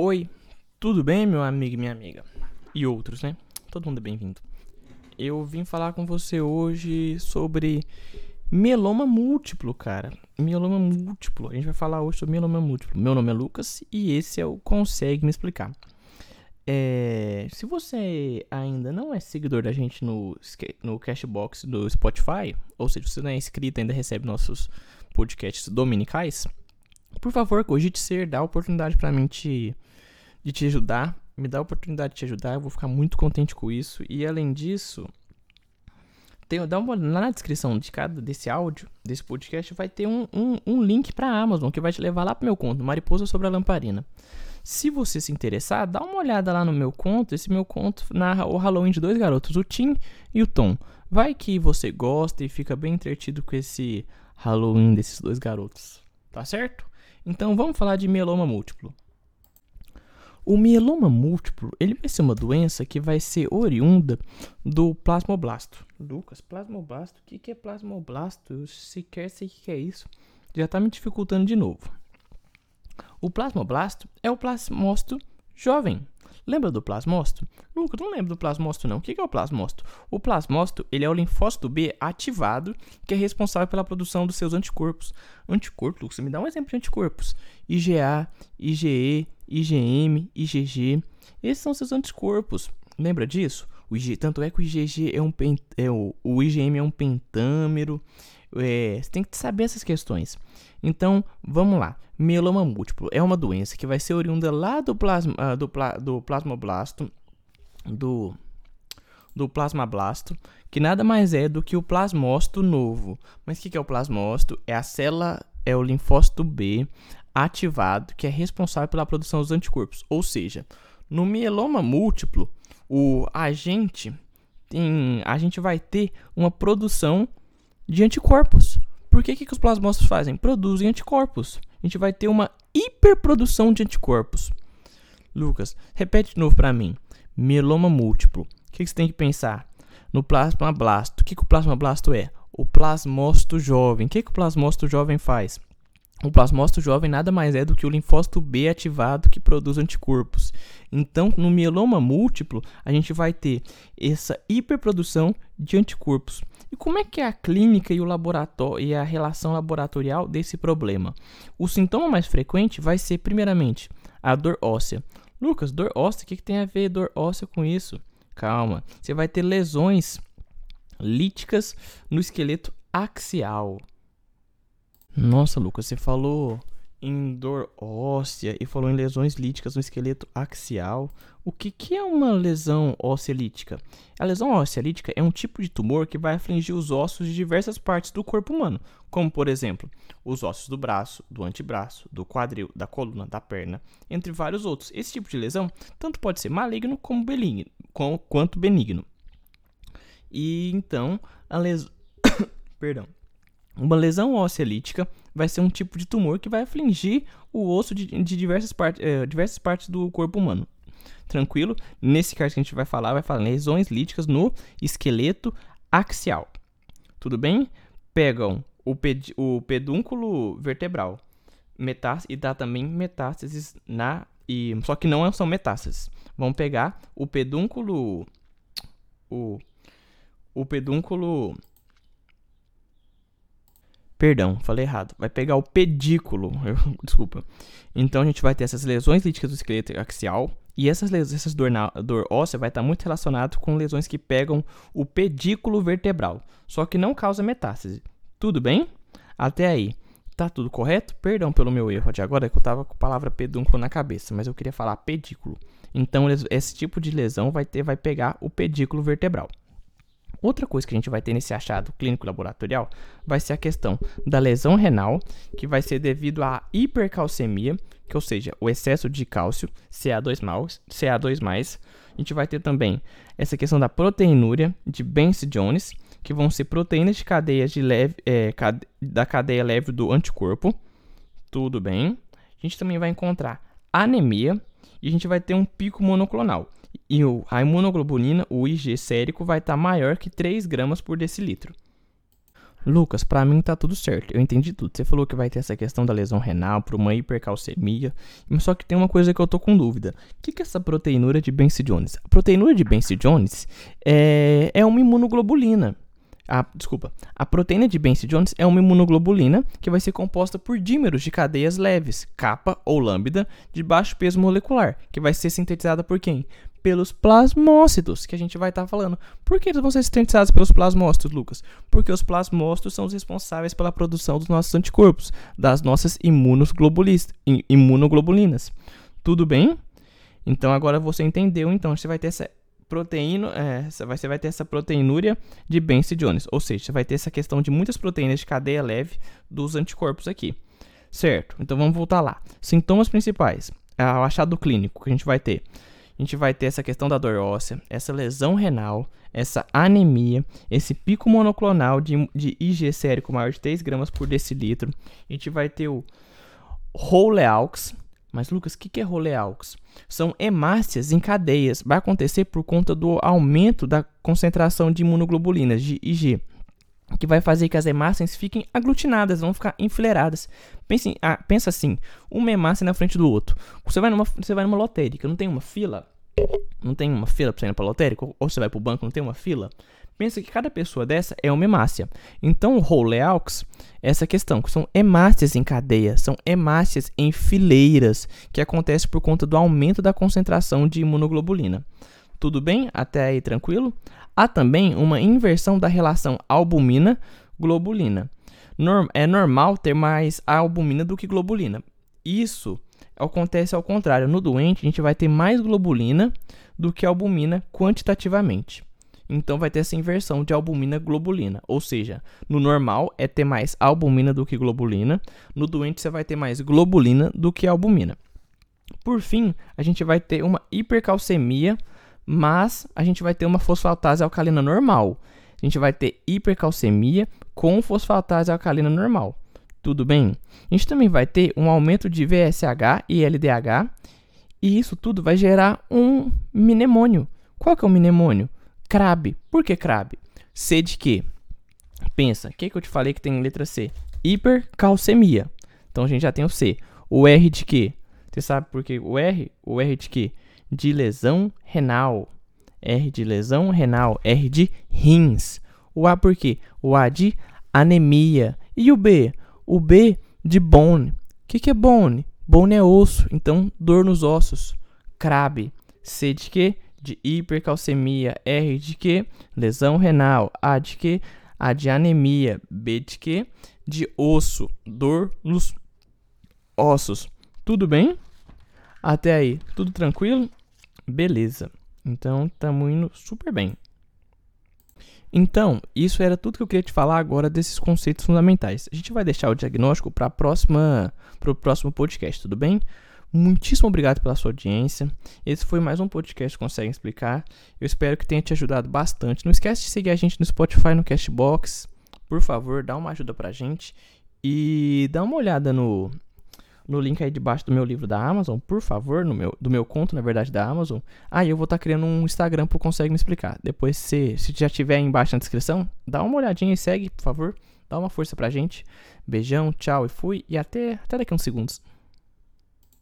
Oi, tudo bem, meu amigo e minha amiga? E outros, né? Todo mundo é bem-vindo. Eu vim falar com você hoje sobre mieloma múltiplo, cara. Mieloma múltiplo. A gente vai falar hoje sobre mieloma múltiplo. Meu nome é Lucas e esse é o Consegue Me Explicar. É, se você ainda não é seguidor da gente no, no Cashbox do Spotify, ou seja, se você não é inscrito ainda recebe nossos podcasts dominicais, por favor, cogite ser, dá oportunidade para mim te, de te ajudar. Me dá a oportunidade de te ajudar, eu vou ficar muito contente com isso. E além disso, tem, dá uma lá na descrição de cada desse áudio, desse podcast, vai ter um, um, um link para a Amazon que vai te levar lá pro meu conto, Mariposa sobre a Lamparina. Se você se interessar, dá uma olhada lá no meu conto. Esse meu conto narra o Halloween de dois garotos, o Tim e o Tom. Vai que você gosta e fica bem entretido com esse Halloween desses dois garotos. Tá certo? Então vamos falar de mieloma múltiplo. O mieloma múltiplo, ele vai ser uma doença que vai ser oriunda do plasmoblasto. Lucas, plasmoblasto? O que, que é plasmoblasto? Eu sequer sei o que é isso. Já está me dificultando de novo. O plasmoblasto é o plasmócito jovem. Lembra do plasmócito? Nunca, não lembro do plasmócito não. O que é o plasmócito? O plasmócito, ele é o linfócito B ativado, que é responsável pela produção dos seus anticorpos. Anticorpo, Lucas, me dá um exemplo de anticorpos. IgA, IgE, IgM, IgG. Esses são seus anticorpos. Lembra disso? O IG, tanto é que o IgG é um é o, o IgM é um pentâmero. É, você tem que saber essas questões. Então, vamos lá. Mieloma múltiplo é uma doença que vai ser oriunda lá do, plasma, uh, do, pla, do plasmoblasto, do, do plasmablasto, que nada mais é do que o plasmócito novo. Mas o que, que é o plasmócito? É a célula, é o linfócito B ativado, que é responsável pela produção dos anticorpos. Ou seja, no mieloma múltiplo, o agente tem, a gente vai ter uma produção de anticorpos. Por que, que os plasmócitos fazem? Produzem anticorpos. A gente vai ter uma hiperprodução de anticorpos. Lucas, repete de novo para mim. Mieloma múltiplo. O que, que você tem que pensar? No plasmablasto. O que, que o plasmablasto é? O plasmócito jovem. O que, que o plasmócito jovem faz? O plasmócito jovem nada mais é do que o linfócito B ativado que produz anticorpos. Então, no mieloma múltiplo, a gente vai ter essa hiperprodução de anticorpos. E como é que é a clínica e o laboratório e a relação laboratorial desse problema? O sintoma mais frequente vai ser primeiramente a dor óssea. Lucas, dor óssea, o que, que tem a ver dor óssea com isso? Calma, você vai ter lesões líticas no esqueleto axial. Nossa, Lucas, você falou em dor óssea e falou em lesões líticas no esqueleto axial. O que, que é uma lesão óssea lítica? A lesão óssea lítica é um tipo de tumor que vai afligir os ossos de diversas partes do corpo humano, como por exemplo, os ossos do braço, do antebraço, do quadril, da coluna, da perna, entre vários outros. Esse tipo de lesão tanto pode ser maligno como benigno, quanto benigno. E então, a lesão Perdão. Uma lesão óssea lítica vai ser um tipo de tumor que vai afligir o osso de, de diversas, part, é, diversas partes do corpo humano. Tranquilo? Nesse caso que a gente vai falar, vai falar lesões líticas no esqueleto axial. Tudo bem? Pegam o, ped, o pedúnculo vertebral metástase, e dá também metástases na. E, só que não são metástases. Vão pegar o pedúnculo. O, o pedúnculo Perdão, falei errado. Vai pegar o pedículo. Eu, desculpa. Então a gente vai ter essas lesões líticas do esqueleto axial. E essas, essas dor, na, dor óssea vai estar muito relacionado com lesões que pegam o pedículo vertebral. Só que não causa metástase. Tudo bem? Até aí. Tá tudo correto? Perdão pelo meu erro de agora, que eu tava com a palavra pedúnculo na cabeça, mas eu queria falar pedículo. Então, esse tipo de lesão vai, ter, vai pegar o pedículo vertebral. Outra coisa que a gente vai ter nesse achado clínico laboratorial vai ser a questão da lesão renal, que vai ser devido à hipercalcemia, que ou seja, o excesso de cálcio, CA2+, CA2+. A gente vai ter também essa questão da proteinúria de Benz Jones, que vão ser proteínas de cadeias de leve, é, da cadeia leve do anticorpo. Tudo bem. A gente também vai encontrar anemia e a gente vai ter um pico monoclonal. E o, a imunoglobulina, o IG sérico, vai estar tá maior que 3 gramas por decilitro. Lucas, pra mim tá tudo certo. Eu entendi tudo. Você falou que vai ter essa questão da lesão renal por uma hipercalcemia. Só que tem uma coisa que eu tô com dúvida. O que, que é essa proteinúria de Benson Jones? A proteinúria de Benson Jones é, é uma imunoglobulina. A, desculpa. A proteína de Benson Jones é uma imunoglobulina que vai ser composta por dímeros de cadeias leves, capa ou lambda, de baixo peso molecular, que vai ser sintetizada por quem? Pelos plasmócitos, que a gente vai estar tá falando. Por que eles vão ser sintetizados pelos plasmócitos, Lucas? Porque os plasmócitos são os responsáveis pela produção dos nossos anticorpos, das nossas imunoglobulinas. Tudo bem? Então agora você entendeu, então você vai ter essa proteína, é, você vai ter essa proteinúria de Benson Jones, ou seja, você vai ter essa questão de muitas proteínas de cadeia leve dos anticorpos aqui. Certo? Então vamos voltar lá. Sintomas principais. É o achado clínico que a gente vai ter a gente vai ter essa questão da dor óssea, essa lesão renal, essa anemia, esse pico monoclonal de, de IG sérico maior de 3 gramas por decilitro. A gente vai ter o Roleaux. Mas, Lucas, o que, que é Roleaux? São hemácias em cadeias. Vai acontecer por conta do aumento da concentração de imunoglobulinas, de IG que vai fazer que as hemácias fiquem aglutinadas, vão ficar enfileiradas. Pense, ah, pensa assim, uma hemácia na frente do outro. Você vai numa, você vai numa lotérica, não tem uma fila? Não tem uma fila para você ir para lotérica? Ou você vai para o banco, não tem uma fila? Pensa que cada pessoa dessa é uma hemácia. Então, o Rolleaux é essa questão, que são hemácias em cadeia, são hemácias em fileiras, que acontece por conta do aumento da concentração de imunoglobulina. Tudo bem? Até aí tranquilo? Há também uma inversão da relação albumina-globulina. É normal ter mais albumina do que globulina. Isso acontece ao contrário. No doente, a gente vai ter mais globulina do que albumina quantitativamente. Então vai ter essa inversão de albumina-globulina. Ou seja, no normal é ter mais albumina do que globulina. No doente, você vai ter mais globulina do que albumina. Por fim, a gente vai ter uma hipercalcemia mas a gente vai ter uma fosfatase alcalina normal. A gente vai ter hipercalcemia com fosfatase alcalina normal. Tudo bem? A gente também vai ter um aumento de VSH e LDH, e isso tudo vai gerar um mnemônio. Qual que é o mnemônio? CRAB. Por que CRAB? C de quê? Pensa, o que, que eu te falei que tem letra C? Hipercalcemia. Então a gente já tem o C. O R de quê? Você sabe por que o R? O R de quê? De lesão renal. R de lesão renal. R de rins. O A por quê? O A de anemia. E o B? O B de bone. O que, que é bone? Bone é osso, então dor nos ossos. Crabe. C de quê? De hipercalcemia. R de quê? Lesão renal. A de quê? A de anemia. B de quê? De osso. Dor nos ossos. Tudo bem? Até aí, tudo tranquilo? Beleza. Então, estamos indo super bem. Então, isso era tudo que eu queria te falar agora desses conceitos fundamentais. A gente vai deixar o diagnóstico para o próximo podcast, tudo bem? Muitíssimo obrigado pela sua audiência. Esse foi mais um podcast consegue explicar. Eu espero que tenha te ajudado bastante. Não esquece de seguir a gente no Spotify, no Cashbox. Por favor, dá uma ajuda pra gente e dá uma olhada no no link aí debaixo do meu livro da Amazon, por favor, no meu, do meu conto, na verdade, da Amazon. Aí ah, eu vou estar tá criando um Instagram pro Consegue Me Explicar. Depois, se, se já tiver aí embaixo na descrição, dá uma olhadinha e segue, por favor. Dá uma força pra gente. Beijão, tchau e fui. E até, até daqui uns segundos.